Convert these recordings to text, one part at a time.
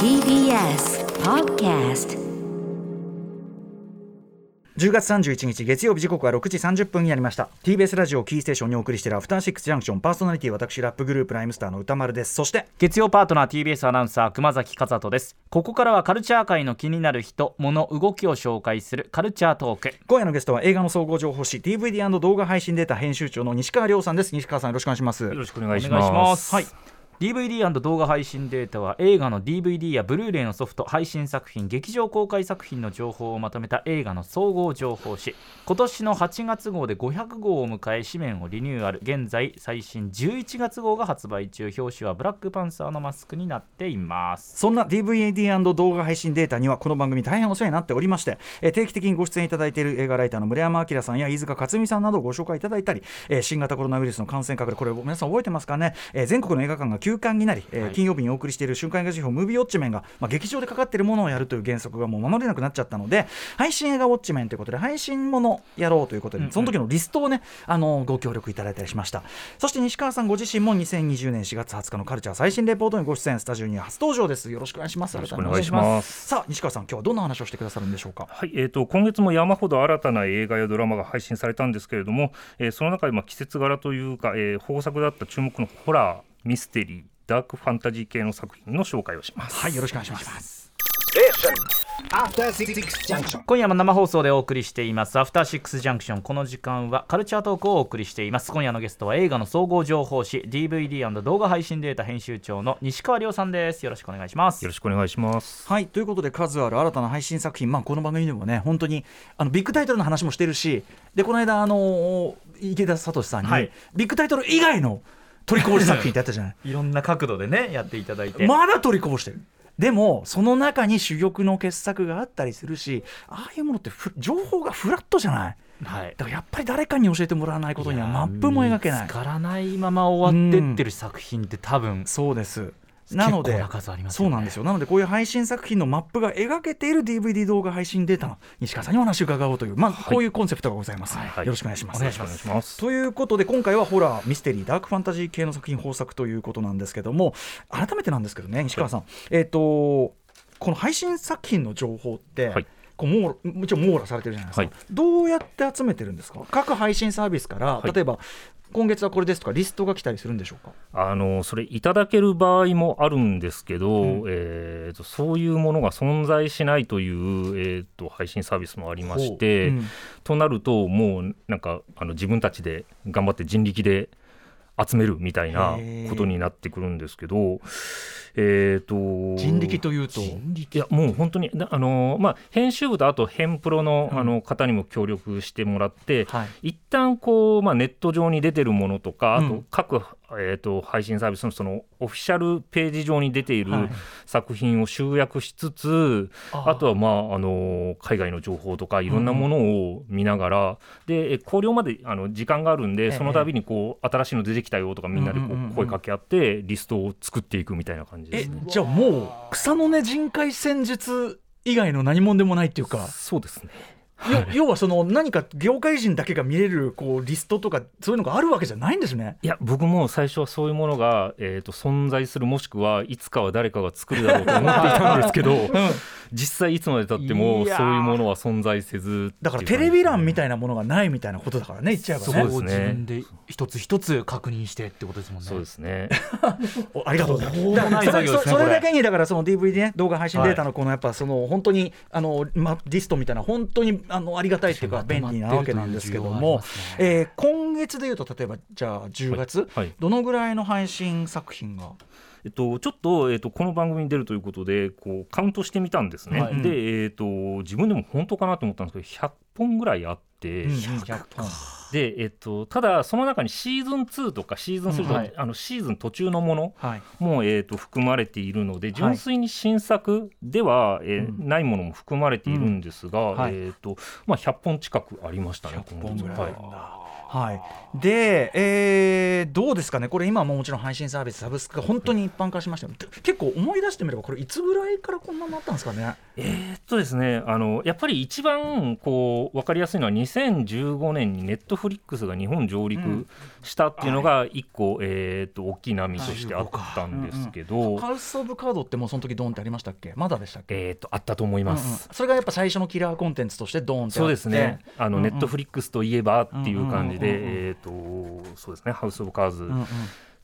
TBS Podcast 10月31日月曜日時刻は6時30分になりました。TBS ラジオキーステーションにお送りしているアフターシックスジャンクション。パーソナリティ私ラップグループライムスターの歌丸です。そして月曜パートナー TBS アナウンサー熊崎和人です。ここからはカルチャー界の気になる人物動きを紹介するカルチャートーク。今夜のゲストは映画の総合情報誌 DVD& 動画配信データ編集長の西川亮さんです。西川さんよろしくお願いします。よろしくお願いしお願いしま。す。はい DVD& 動画配信データは映画の DVD やブルーレイのソフト配信作品劇場公開作品の情報をまとめた映画の総合情報誌。今年の8月号で500号を迎え紙面をリニューアル。現在最新11月号が発売中。表紙はブラックパンサーのマスクになっています。そんな DVD& 動画配信データにはこの番組大変お世話になっておりまして、え定期的にご出演いただいている映画ライターの村山明さんや飯塚克美さんなどをご紹介いただいたり、え新型コロナウイルスの感染拡大これ皆さん覚えてますかね、え全国の映画館が休館になり、えー金曜日にお送りしている瞬間映画辞表ムービーウォッチメンが、まあ、劇場でかかっているものをやるという原則がもう守れなくなっちゃったので配信映画ウォッチメンということで配信ものやろうということで、その時のリストをねあのご協力いただいたりしました。そして西川さんご自身も2020年4月20日のカルチャー最新レポートにご出演スタジオに初登場です。よろしくお願いします。よろしくお願いします。さあ西川さん今日はどんな話をしてくださるんでしょうか？はい、えー、と今月も山ほど新たな映画やドラマが配信されたんですけれども、えーその中でまあ季節柄というか、えー豊作だった注目のホラーミステリーダークファンタジー系の作品の紹介をします。はいよろしくお願いします。今夜も生放送でお送りしていますアフターシックスジャンクションこの時間はカルチャートークをお送りしています今夜のゲストは映画の総合情報誌 DVD& 動画配信データ編集長の西川亮さんですよろしくお願いしますよろしくお願いします。はいということで数ある新たな配信作品、まあ、この番組でもね本当にあのビッグタイトルの話もしてるしでこの間あの池田聡さんに、はいビッグタイトル以外の取りこぼし作品ってやったじゃない。いろんな角度でねやっていただいて、まだ取りこぼしてる。でもその中に珠玉の傑作があったりするしああいうものってふ情報がフラットじゃない。はい。だからやっぱり誰かに教えてもらわないことにはマップも描けない。見つからないまま終わってってる作品って多分そうですなのでそうなんですよ。なのでこういう配信作品のマップが描けている DVD 動画配信データの西川さんにお話を伺おうという、まあ、こういうコンセプトがございます、はい。よろしくお願いします。お願いします。お願いします。ということで今回はホラーミステリーダークファンタジー系の作品豊作ということなんですけども改めてなんですけどね西川さん、えっ、とこの配信作品の情報って、はいこうもちろん網羅されてるじゃないですか、はい。どうやって集めてるんですか？各配信サービスから、はい。例えば今月はこれですとかリストが来たりするんでしょうか？あのそれいただける場合もあるんですけど、うん。えーとそういうものが存在しないという、えー、と配信サービスもありまして、うん。となるともうなんかあの自分たちで頑張って人力で集めるみたいなことになってくるんですけど、えー、と人力というと？いやもう本当にだあの、まあ、編集部とあと編プロの,、うん。あの方にも協力してもらって、はい。一旦こう、まあ、ネット上に出てるものとか、うん。あと各、えー、と配信サービスのそのオフィシャルページ上に出ているはい。作品を集約しつつ、あとは、まあ、あの海外の情報とかいろんなものを見ながら、でえ考慮まであの時間があるんで、えその度にこう新しいの出てきたよとかみんなでこうんうん。うんうんう声かけ合ってリストを作っていくみたいな感じでえすね。じゃあもう草の根人海戦術以外の何者でもないっていうか。そうですねよ要はその何か業界人だけが見れるこうリストとかそういうのがあるわけじゃないんですね。いや僕も最初はそういうものが、えー、と存在するもしくはいつかは誰かが作るだろうと思っていたんですけど実際いつまでたってもそういうものは存在せずだからテレビ欄みたいいなものがないみたいなことだからね言っちゃえばね。そうですね。自分で一つ一つ確認してってことですもんね。そうですね。おありがとうございます。ねそれ。だけにだからその DVD ね動画配信データのこのやっぱその本当にあのまリストみたいな本当にあのありがたいっていうか便利なわけなんですけども、えー今月でいうと例えばじゃあ10月、はい。どのぐらいの配信作品がえっと、ちょっと,、えっとこの番組に出るということでこうカウントしてみたんですね、はい。で、えっと自分でも本当かなと思ったんですけど100本ぐらいあって、うん100本。で、えっと、ただその中にシーズン2とかシーズン3とか、はい。あのシーズン途中のものはい。も、えー、と含まれているので純粋に新作では、えーうん。ないものも含まれているんですが、はい。えーとまあ、100本近くありましたね。100本ぐらいはい。はい、で、えーどうですかね、これ、今はもうもちろん配信サービス、サブスクが本当に一般化しましたよ、結構思い出してみれば、これ、いつぐらいからこんなになったんですかね？えーっとですねあのやっぱり一番こう分かりやすいのは2015年にネットフリックスが日本上陸したっていうのが一個、えーっと大きい波としてあったんですけど、ハウス・オブ・カードってもうその時ドンってありましたっけ？まだでしたっけ、えーっとあったと思います。それがやっぱ最初のキラーコンテンツとしてドンってそうですね。あの、ネットフリックスといえばっていう感じで、えっ、とそうですね。ハウスオブカーズ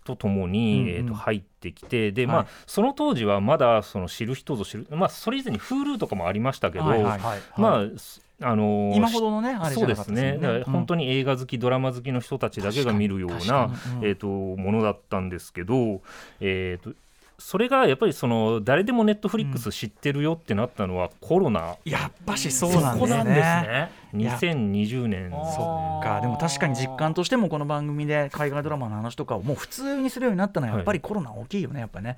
とともに、えっ、と入ってきて、で、はい。まあその当時はまだその知る人ぞ知る、まあそれ以前に Hulu とかもありましたけど、まあすあのー今ほどのね、あれじそうですね。だから本当に、に映画好き、ドラマ好きの人たちだけが見るよう確なえー、とものだったんですけど、えー、とそれがやっぱりその誰でもネットフリックス知ってるよってなったのはコロナ、やっぱしそうなんですね。そこなんですね。や。2020年そっか。でも確かに実感としてもこの番組で海外ドラマの話とかをもう普通にするようになったのはやっぱりコロナ大きいよねやっぱね。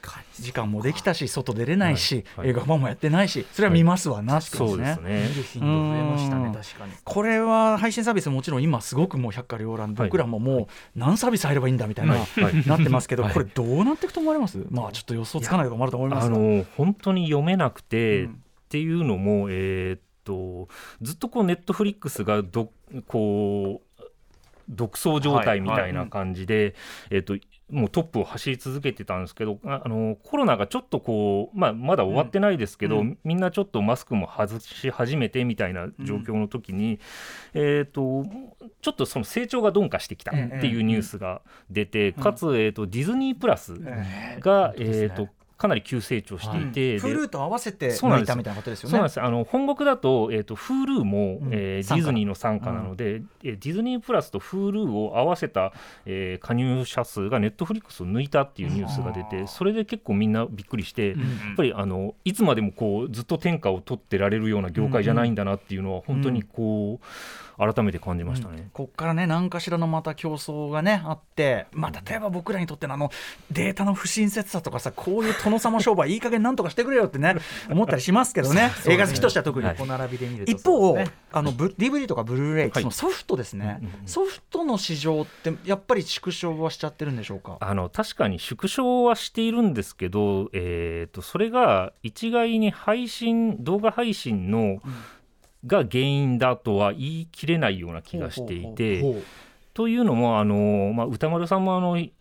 確かに。時間もできたし外出れないし、はい。はい。映画版もやってないしそれは見ますわなってことそうですね。見る頻度増えましたうんね確かに。これは配信サービスもちろん今すごくもう百花繚乱僕らももう何サービス入ればいいんだみたいな、はい。はい。なってますけど、はい。これどうなっていくと思われます？まあちょっと予想つかないところもあると思いますが。あの本当に読めなくて、うん。っていうのも、えーっとずっとこうネットフリックスがどこう独走状態みたいな感じで、えーっともうトップを走り続けてたんですけどああのコロナがちょっとこう、まあ、まだ終わってないですけど、うん。みんなちょっとマスクも外し始めてみたいな状況の時に、えーっとちょっとその成長が鈍化してきたっていうニュースが出て、かつ、えーっとディズニープラスえが、えーっとかなり急成長していて、で Hulu と合わせてそうなんです。抜いたみたいなことですよね。そうなんです。あの本国だと,、えー、と Hulu も、うん。えーディズニーの傘下なので、えーディズニープラスと Hulu を合わせた、えー加入者数がネットフリックスを抜いたっていうニュースが出て、それで結構みんなびっくりして、やっぱりあのいつまでもこうずっと天下を取ってられるような業界じゃないんだなっていうのは本当にこう、改めて感じましたね。ここからね何かしらのまた競争がねあって、まあ、例えば僕らにとってのあのデータの不親切さとかさこういう殿様商売いい加減なんとかしてくれよってね 思ったりしますけどね。映画好きとしては特に。横並びで見ると一方、あのブ DVD とかブルーレイ、ソフトですね、うんうんうん。ソフトの市場ってやっぱり縮小はしちゃってるんでしょうか？あの確かに縮小はしているんですけど、えー、とそれが一概に配信動画配信の、が原因だとは言い切れないような気がしていて。ほうほうほうというのもあの、まあ、歌丸さんもあのい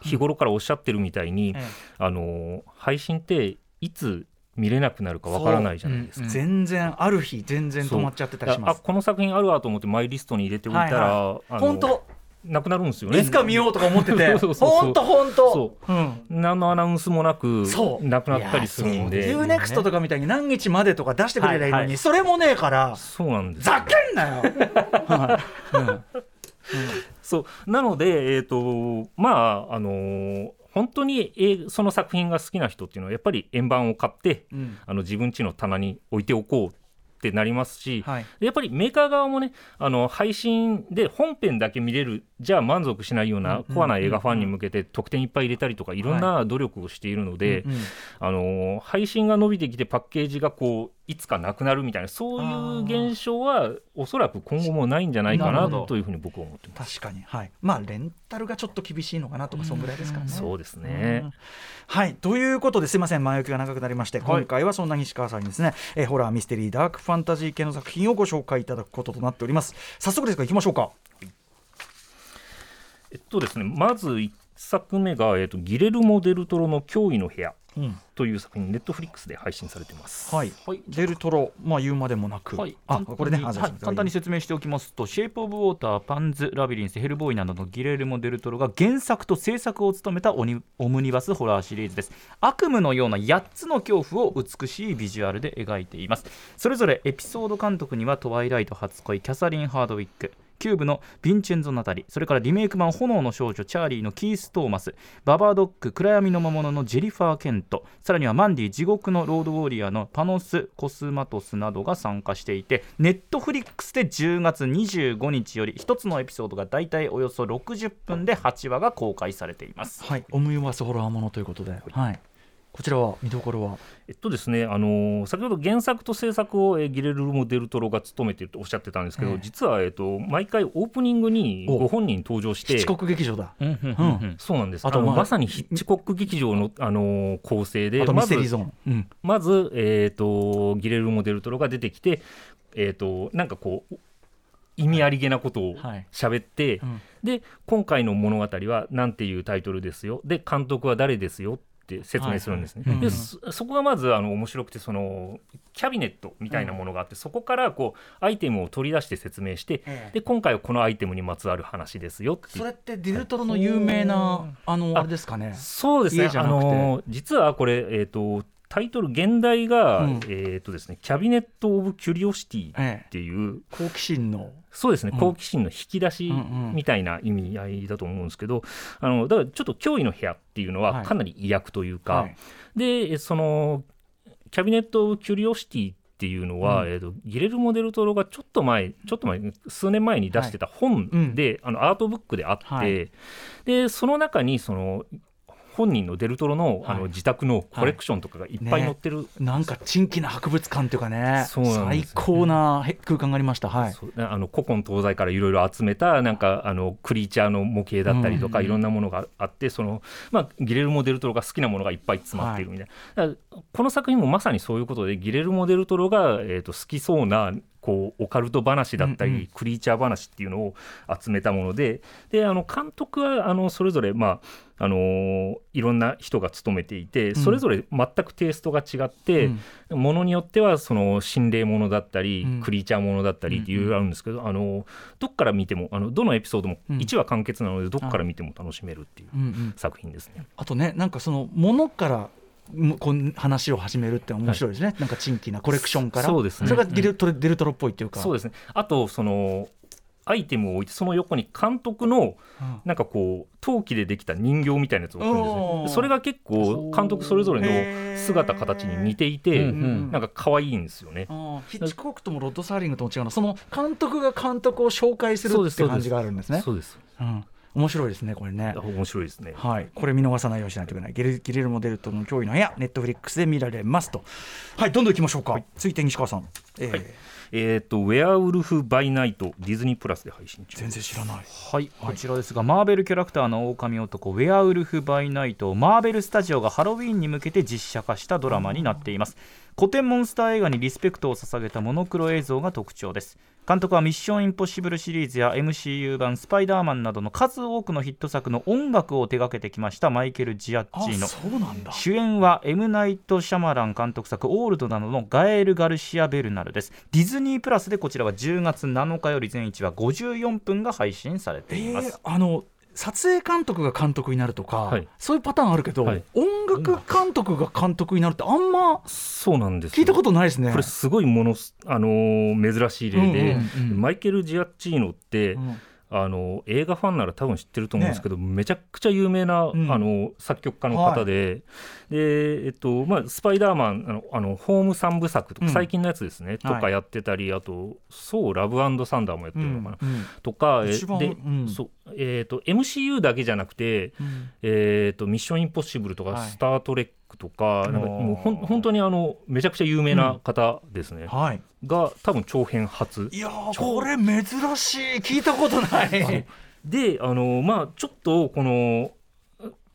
日頃からおっしゃってるみたいに、ええあの配信っていつ見れなくなるかわからないじゃないですか。全然ある日全然止まっちゃってたりします。あこの作品あるわと思ってマイリストに入れておいたら、はい本当？なくなるんですよね。いつか見ようとか思ってて、本当本当？何のアナウンスもなくそう。なくなったりするんで、ユーネクストとかみたいに何日までとか出してくれりゃいいのに、はい。はいそれもねえからそうなんです。ざけんなよ、はい。うんそう。なので、えーとまああのー本当に、えーその作品が好きな人っていうのはやっぱり円盤を買ってうん。あの自分家の棚に置いておこうってなりますし、はい。やっぱりメーカー側もねあの配信で本編だけ見れるじゃあ満足しないようなコアな映画ファンに向けて特典いっぱい入れたりとかいろんな努力をしているので、うんうんあの配信が伸びてきてパッケージがこういつかなくなるみたいなそういう現象はおそらく今後もないんじゃないかなというふうに僕は思ってます。確かに、はい、まあレンタルがちょっと厳しいのかなとかそんぐらいですからね。そうですね、うん。はい。ということですいません。前置きが長くなりまして、今回はそんな西川さんにですね、えーホラーミステリーダークファンタジー系の作品をご紹介いただくこととなっております。早速ですが行きましょうか。えっとですねまず1作目が、えっと、ギレルモ・デルトロの驚異の部屋。うんという作品ネットフリックスで配信されています。はい、はいデルトロまあ言うまでもなく、はい、あ簡単にこれねあはい簡単に説明しておきますと、シェイプ・オブ・ウォーター、パンズ・ラビリンス、ヘルボーイなどのギレルモ・デルトロが原作と制作を務めたオニオムニバスホラーシリーズです。悪夢のような8つの恐怖を美しいビジュアルで描いています。それぞれエピソード監督にはトワイライト初恋、キャサリン・ハードウィック。キューブのヴィンチェンゾ・ナタリそれからリメイク版「炎の少女チャーリー」のキース・トーマスババドック暗闇の魔物のジェニファー・ケントさらにはマンディ地獄のロードウォリアーのパノス・コスマトスなどが参加していてネットフリックスで10月25日より1つのエピソードがだいたいおよそ60分で8話が公開されています。はいオムニバスホラーものということで、はい、こちらは見どころは？えっとですね、あのー先ほど原作と制作を、えーギレルモ・デルトロが務めているとおっしゃってたんですけど、ええ。実は、えっと、毎回オープニングにお。ご本人登場してヒッチコック劇場だ。うんうんうんうん。そうなんです。あとまあまさにヒッチコック劇場の、あのー構成でまずあとミステリーゾーン。うん。まず、えー、とギレルモ・デルトロが出てきて、えー、となんかこう意味ありげなことをはい。喋って、うん。で今回の物語はなんていうタイトルですよ。で監督は誰ですよって説明するんですね。でそそこがまずあの面白くてそのキャビネットみたいなものがあって、そこからこうアイテムを取り出して説明して、ええ。で今回はこのアイテムにまつわる話ですよそれってディルトロの有名なあのあれですかね。そうですね。あの実はこれ、えー、とタイトル現代が、うん。えーとですね、キャビネット・オブ・キュリオシティっええていう、好奇心の。そうですね、うん。好奇心の引き出しみたいな意味合いだと思うんですけど、あのだからちょっと脅威の部屋っていうのははい。かなり威訳というか、はい。でそのキャビネット・オブ・キュリオシティっていうのは、うん。えー、とギレルモ・デルトロがちょっと前ちょっと前数年前に出してた本で、あのアートブックであって、はい。でその中にその本人のデルトロのあはい。の自宅のコレクションとかがいっぱい載ってる、なんか珍奇な博物館っていうかねそうなん最高なへ空間がありました。はい。あの古今東西からいろいろ集めたなんかあのクリーチャーの模型だったりとか、うん。いろんなものがあってその、まあ、ギレルモ・デルトロが好きなものがいっぱい詰まっているみたいな、だからこの作品もまさにそういうことでギレルモ・デルトロが、えー、と好きそうなこうオカルト話だったり、うんうん。クリーチャー話っていうのを集めたものでであの監督はあのそれぞれ、まああのーいろんな人が務めていてん。それぞれ全くテイストが違って、うん。ものによってはその心霊ものだったり、うん。クリーチャーものだったりっていろいろあるんですけど、あのどっから見てもあのどのエピソードもうん。1話完結なのでどっから見ても楽しめるっていう作品ですね。あとねなんかそのものからむこう話を始めるって面白いですね、なんか珍奇なコレクションから。そうですね。それがディルトロ,、デルトロっぽいっていうか。そうですね。あとそのアイテムを置いてその横に監督のうん。なんかこう陶器でできた人形みたいなやつを置くんですね。それが結構監督それぞれの姿形に似ていて、なんか可愛いんですよね。ヒッチコックともロッド・サーリングとも違うのその監督が監督を紹介するっていう感じがあるんですね。そうです。うん、面白いですねこれね面白いですね。はい、これ見逃さないようにしないといけない。ゲレギレルモ・デルトの脅威の部屋、ネットフリックスで見られますと。はい、どんどん行きましょうか。続いて西川さん。えーはいえっ、とウェアウルフ・バイ・ナイトディズニープラスで配信中。全然知らない。はい、こちらですが、マーベルキャラクターの狼男、ウェアウルフ・バイ・ナイトをマーベル・スタジオがハロウィーンに向けて実写化したドラマになっています。古典モンスター映画にリスペクトを捧げたモノクロ映像が特徴です。監督はミッション・インポッシブルシリーズや MCU 版スパイダーマンなどの数多くのヒット作の音楽を手掛けてきましたマイケル・ジアッキーノ。そうなんだ。主演はエム・ナイト・シャマラン監督作「オールド」などのガエル・ガルシア・ベルナルですディズニープラスでこちらは10月7日より全1話54分が配信されています、えーあの撮影監督が監督になるとか、はい。そういうパターンあるけど、はい。音楽監督が監督になるってあんまそうなんですよ。聞いたことないですね。これすごいものす、あのー珍しい例で、うんうんうん。マイケル・ジアッチーノって、うんあの映画ファンなら多分知ってると思うんですけど、めちゃくちゃ有名な、ん。あの作曲家の方で、でえっとまあ、スパイダーマンあのあのホーム三部作とか、うん。最近のやつですね、とはい。かやってたりあと「そうラブサンダー」もやってるのかな、うんとかで、うん。そうえっと MCU だけじゃなくてうん。えー、とミッションインポッシブルとか、はい。スター・トレックとか、なんかもうほん本当にあのめちゃくちゃ有名な方ですね、はい。が多分長編初。いやーこれ珍しい。聞いたことない。であのまあちょっとこの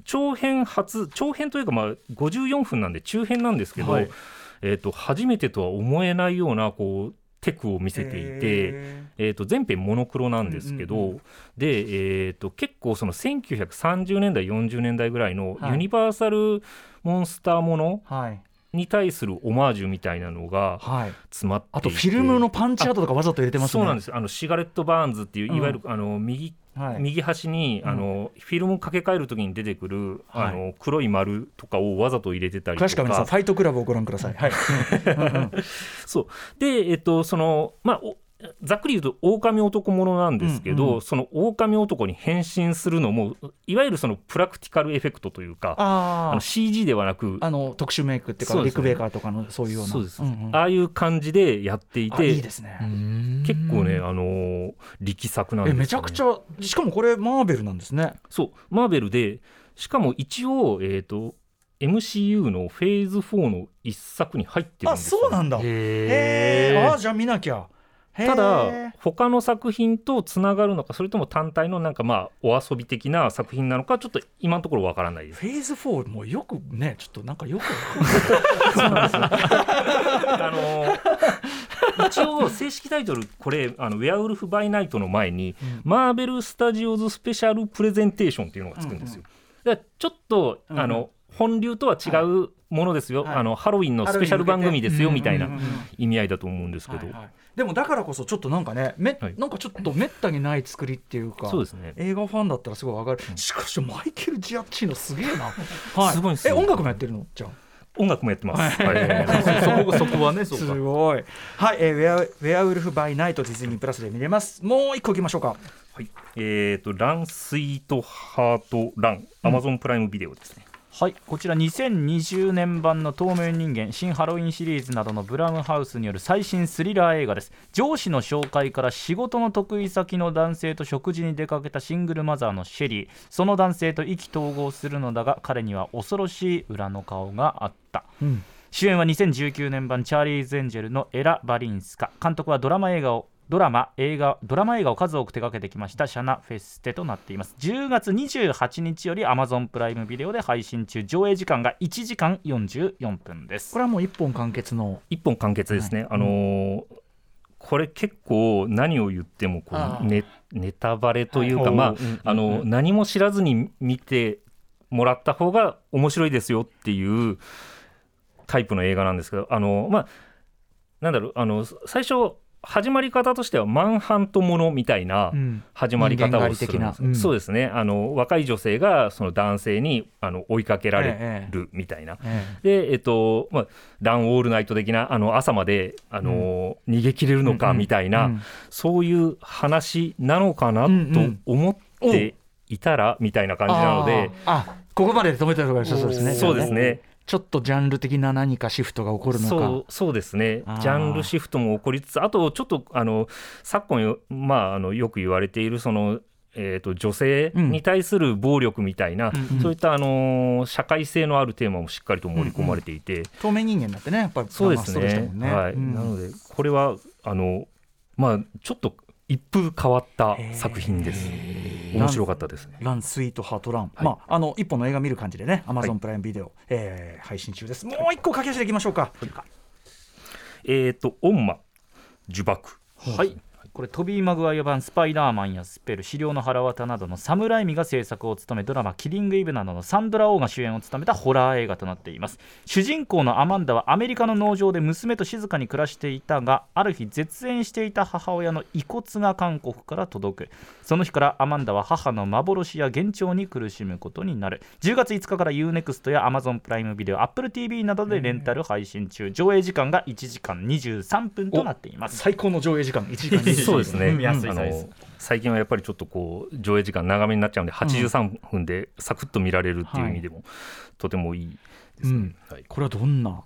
長編初長編というかまあ54分なんで中編なんですけど、はい。えー、と初めてとは思えないようなこうテクを見せていて。へえー、と全編モノクロなんですけど、うんうんで、えー、と結構その1930年代40年代ぐらいのはい。ユニバーサルモンスターものに対するオマージュみたいなのがはい。詰まっていてあとフィルムのパンチアートとかわざと入れてますね。そうなんですよあのシガレット・バーンズっていういわゆる、あの右はい。右端に、うんあのフィルムかけ替えるときに出てくる、はいあの黒い丸とかをわざと入れてたりと詳しくは皆さんファイトクラブをご覧ください。はい。うんうんそうでえっとそのまあおざっくり言うと狼男ものなんですけど、うんうん。その狼男に変身するのもいわゆるそのプラクティカルエフェクトというかああの CG ではなくあ。あの特殊メイクっていうかそうですね。リクベーカーとかのそういうような。そうです、んん。ああいう感じでやっていあていいですね。結構ね、あのー力作なんですよ、ね、えめちゃくちゃしかもこれマーベルなんですね。そうマーベルでしかも一応、えー、と MCU のフェーズ4の一作に入ってるんあですよそうなんだ。へへえあじゃあ見なきゃただ他の作品とつながるのかそれとも単体のなんかまあお遊び的な作品なのかちょっと今のところわからないです。フェーズ4もうよくねちょっとなんかよく あの一応正式タイトルこれあの「ウェアウルフ・バイ・ナイト」の前に、マーベル・スタジオズ・スペシャル・プレゼンテーションっていうのがつくんですよ。だからちょっと、うんあの本流とは違うものですよ、はい。あのハロウィンのスペシャル番組ですよみたいなうんうん。うん意味合いだと思うんですけど、はいはい。でもだからこそちょっとなんかねめ、はい。なんかちょっとめったにない作りっていうかそうですね。映画ファンだったらすごい上がる、しかしマイケル・ジアッチーノすげえな、はい、すごいですよ。え音楽もやってるの？じゃあ。音楽もやってます。はい。そこそこはねすか。ごい。はい、えーウェアウェアウルフ・バイ・ナイトディズニープラスで見れます。もう一個いきましょうか。はい、えっ、と、ランスイートハートラン、アマゾンプライムビデオですね。はいこちら2020年版の透明人間新ハロウィンシリーズなどのブラウンハウスによる最新スリラー映画です。上司の紹介から仕事の得意先の男性と食事に出かけたシングルマザーのシェリー。その男性と意気投合するのだが彼には恐ろしい裏の顔があった。うん。主演は2019年版チャーリーズ・エンジェルのエラ・バリンスカ。監督はドラマ映画をドラマ映画ドラマ映画を数多く手掛けてきましたシャナ・フェステとなっています。10月28日より Amazon プライムビデオで配信中。上映時間が1時間44分です。これはもう一本完結の一本完結ですね。あのーこれ結構何を言ってもこうネネタバレというか、はい。まあうんうんあの何も知らずに見てもらった方が面白いですよっていうタイプの映画なんですけどあのまあなんだろうあの最初始まり方としてはマンハントものみたいなうん。始まり方をするんです。うん。そうですね。あの若い女性がその男性にあの追いかけられええるみたいな、えでえっとまあランオールナイト的なあの朝まであの、逃げ切れるのかみたいな、うん。そういう話なのかなうんうん。と思っていたら、みたいな感じなので。あー。あここまでで止めてるところそうですね。そうですねちょっとジャンル的な何かシフトが起こるのか。そうそうですね。ジャンルシフトも起こりつつあとちょっとあの昨今よ,、まあ、あのよく言われているその、えー、と女性に対する暴力みたいな、うん。そういったあの社会性のあるテーマもしっかりと盛り込まれていて、透明人間だってねやっぱりそうですね。はい、うん。なのでこれはあのまあちょっと一風変わった作品です。面白かったですね。ランスイートハートラン、はい。まああの一本の映画見る感じでね、アマゾンプライムビデオ、えー配信中です。もう一個駆け足でいきましょうか。えっ、とオンマ呪縛。はいこれトビー・マグワイア版スパイダーマンやスペル資料の腹渡などのサムライミが制作を務めドラマ「キリング・イブ」などのサンドラ・オーが主演を務めたホラー映画となっています。主人公のアマンダはアメリカの農場で娘と静かに暮らしていたがある日絶縁していた母親の遺骨が韓国から届く。その日からアマンダは母の幻や幻聴に苦しむことになる。10月5日から UNEXT や Amazon プライムビデオ AppleTV などでレンタル配信中。上映時間が1時間23分となっています。最高の上映時間1時間20そうですね、うん。安いあサイズ。の最近はやっぱりちょっとこう上映時間長めになっちゃうんで83分でサクッと見られるっていう意味でも、とてもいいですね、うん。はい、これはどんな？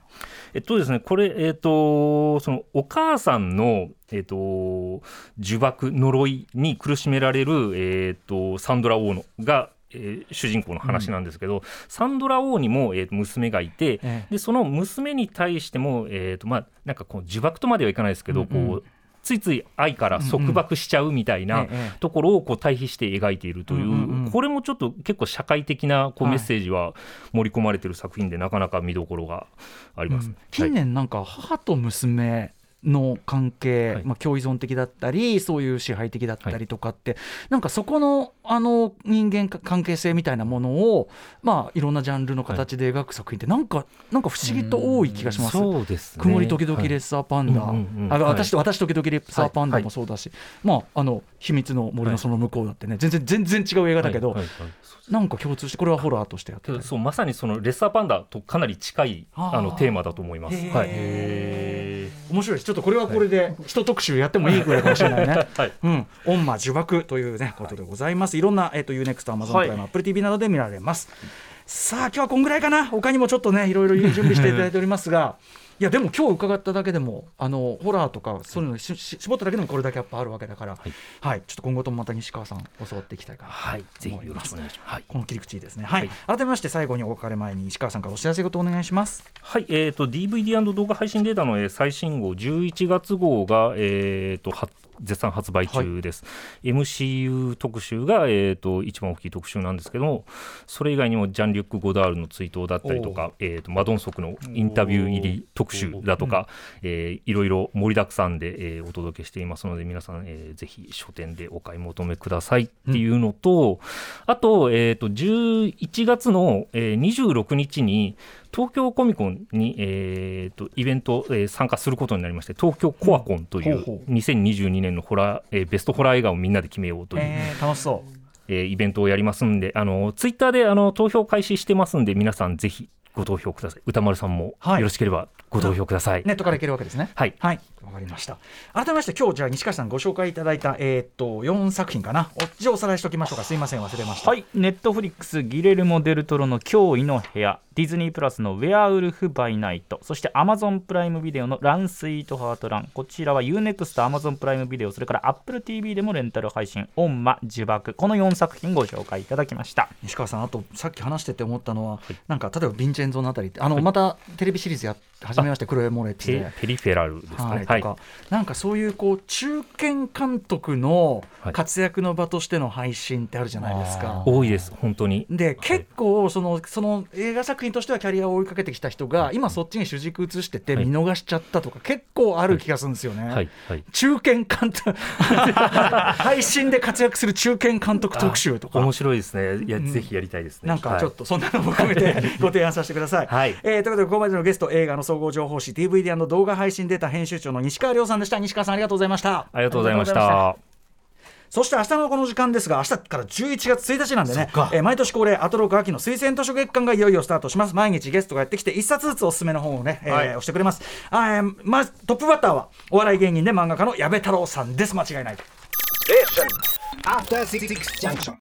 えっとですねこれえっとそのお母さんのえっと呪縛呪いに苦しめられるえっとサンドラ・オーノがえー主人公の話なんですけど、サンドラ・オーにも、えーと娘がいて、ええ。でその娘に対しても、えーとまあ、なんかこう呪縛とまではいかないですけど、うんうん。こうついつい愛から束縛しちゃうみたいなええ。ところをこう対比して描いているという,、これもちょっと結構社会的なこうはいメッセージは盛り込まれている作品でなかなか見どころがあります、うん。近年なんか母と娘の関係、はい。まあ、共依存的だったりそういう支配的だったりとかって、なんかそこのあの人間か関係性みたいなものを、まあ、いろんなジャンルの形で描く作品ってなんか、なんか不思議と多い気がします。そうですね。曇り時々レッサーパンダ、はいうん私と私時々レッサーパンダもそうだし、まああの秘密の森のその向こうだってね。全然全然違う映画だけど、なんか共通してこれはホラーとしてやってるそうまさにそのレッサーパンダとかなり近いあのテーマだと思います。へー。はい、面白いですちょっとこれはこれで一特集やってもいいぐらいかもしれないね。はいうん、オンマ呪縛というねことでございます。いろんなえっ、と UNEXT、Amazon プライム、Apple TV などで見られます。さあ今日はこんぐらいかな。他にもちょっとねいろいろ準備していただいておりますが、いやでも今日伺っただけでもあのホラーとかそういうのしし絞っただけでもこれだけやっぱあるわけだから、はい。ちょっと今後ともまた西川さん教わっていきたいかなとはい、ぜひよろしくお願いします。はい。この切り口いいですね。はい、改めまして最後にお別れ前に石川さんからお知らせごとお願いします。はい、えー、と DVD& 動画配信データの、えー最新号11月号が、えー、とは絶賛発売中です、MCU 特集が、えー、と一番大きい特集なんですけどもそれ以外にもジャン・リュック・ゴダールの追悼だったりとか、えー、とマドンソクのインタビュー入り特集だとか、えーいろいろ盛りだくさんで、えーお届けしていますので皆さん、えーぜひ書店でお買い求めくださいっていうのと、あと,、えー、と11月の、えー26日に東京コミコンに、えー、とイベント、えー参加することになりまして東京コアコンというほうほ2022年のホラー、えーベストホラー映画をみんなで決めようという、えー、楽しそう。えーイベントをやりますんであのツイッターであの投票開始してますんで皆さんぜひご投票ください。歌丸さんもはい。よろしければご投票ください、ネットからいけるわけですね。はい。はい、わかりました。改めまして今日じゃあ西川さんご紹介いただいたえーっと4作品かな。おじゃあおさらいしておきましょうか。すいません忘れました。はい、ネットフリックスギレルモ・デルトロの驚異の部屋、ディズニープラスのウェアウルフ・バイ・ナイト、そしてアマゾンプライムビデオのラン・スイート・ハート・ラン、こちらは UNEXT、アマゾンプライムビデオ、それから Apple TV でもレンタル配信、オンマ、呪縛、この4作品ご紹介いただきました。西川さんあとさっき話してて思ったのは、なんか例えばヴィンチェンゾのあたりってあの、またテレビシリーズや始めましてクロエ・モレッツペで。ペリフェラルですかはい、ねはいとか、なんかそういうこう中堅監督のはい。活躍の場としての配信ってあるじゃないですか。多いです本当に。で結構そのその映画作品としてはキャリアを追いかけてきた人が今そっちに主軸移しててはい。見逃しちゃったとか結構ある気がするんですよね。はい。はい。中堅監督。配信で活躍する中堅監督特集とか。面白いですね。いや、ん。ぜひやりたいですね。なんかちょっと、とそんなのも含めて ご提案させてください。はい。えーということでここまでのゲスト映画の総合情報誌 DVD& 動画配信データ編集長の西川亮さんでした西川さんありがとうございました。ありがとうございましたそして明日のこの時間ですが、明日から11月1日なんでねえー毎年恒例、アトロク秋の推薦図書月間がいよいよスタートします。毎日ゲストがやってきて、1冊ずつおすすめの本をね、えーはい押してくれます。あーえーまずトップバッターは、お笑い芸人で漫画家の矢部太郎さんです。間違いない。After Six Junction.